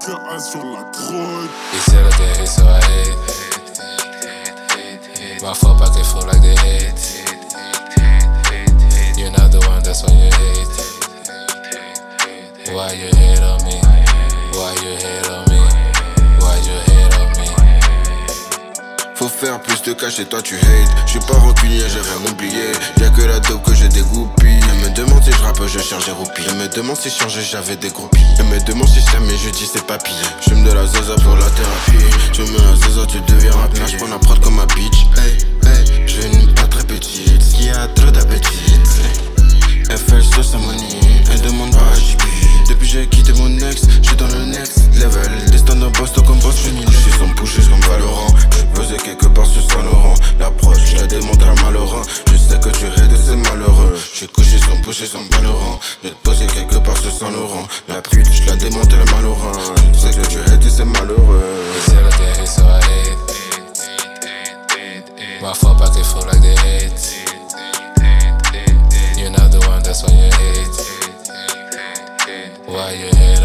KA sur la drogue. He said I get hate, so I hate. My fuck pocket full like they hate. You're not the one, that's why you hate. Why you hate on me? Why you hate on me? Why you hate on me? Faut faire plus de cash et toi tu hate. J'suis pas rancunier, j'ai rien oublié. Y'a que la dope que j'ai dégoupille. Elle me demande si je je me changer, j'avais des groupies. Elle me demande si je mais je dis c'est papy. J'fume de la zaza pour la thérapie. Tu mets la zaza, tu deviens rapide. J'prends la prod comme ma bitch. Hey, hey, j'ai une pas très petite. Qui a trop d'appétit. Elle fait le sauce. Elle demande pas JP. Depuis j'ai quitté mon ex, j'suis dans le next level. Destin d'un boss, comme boss, j'suis chez son malheureux. J'ai posé quelque part ce Saint-Laurent. La pluie, je la démonte, elle est malheureux. Je sais que tu es et c'est malheureux. My fuck pocket full like the heads. You're not the one, that's why you hate. Why you hate?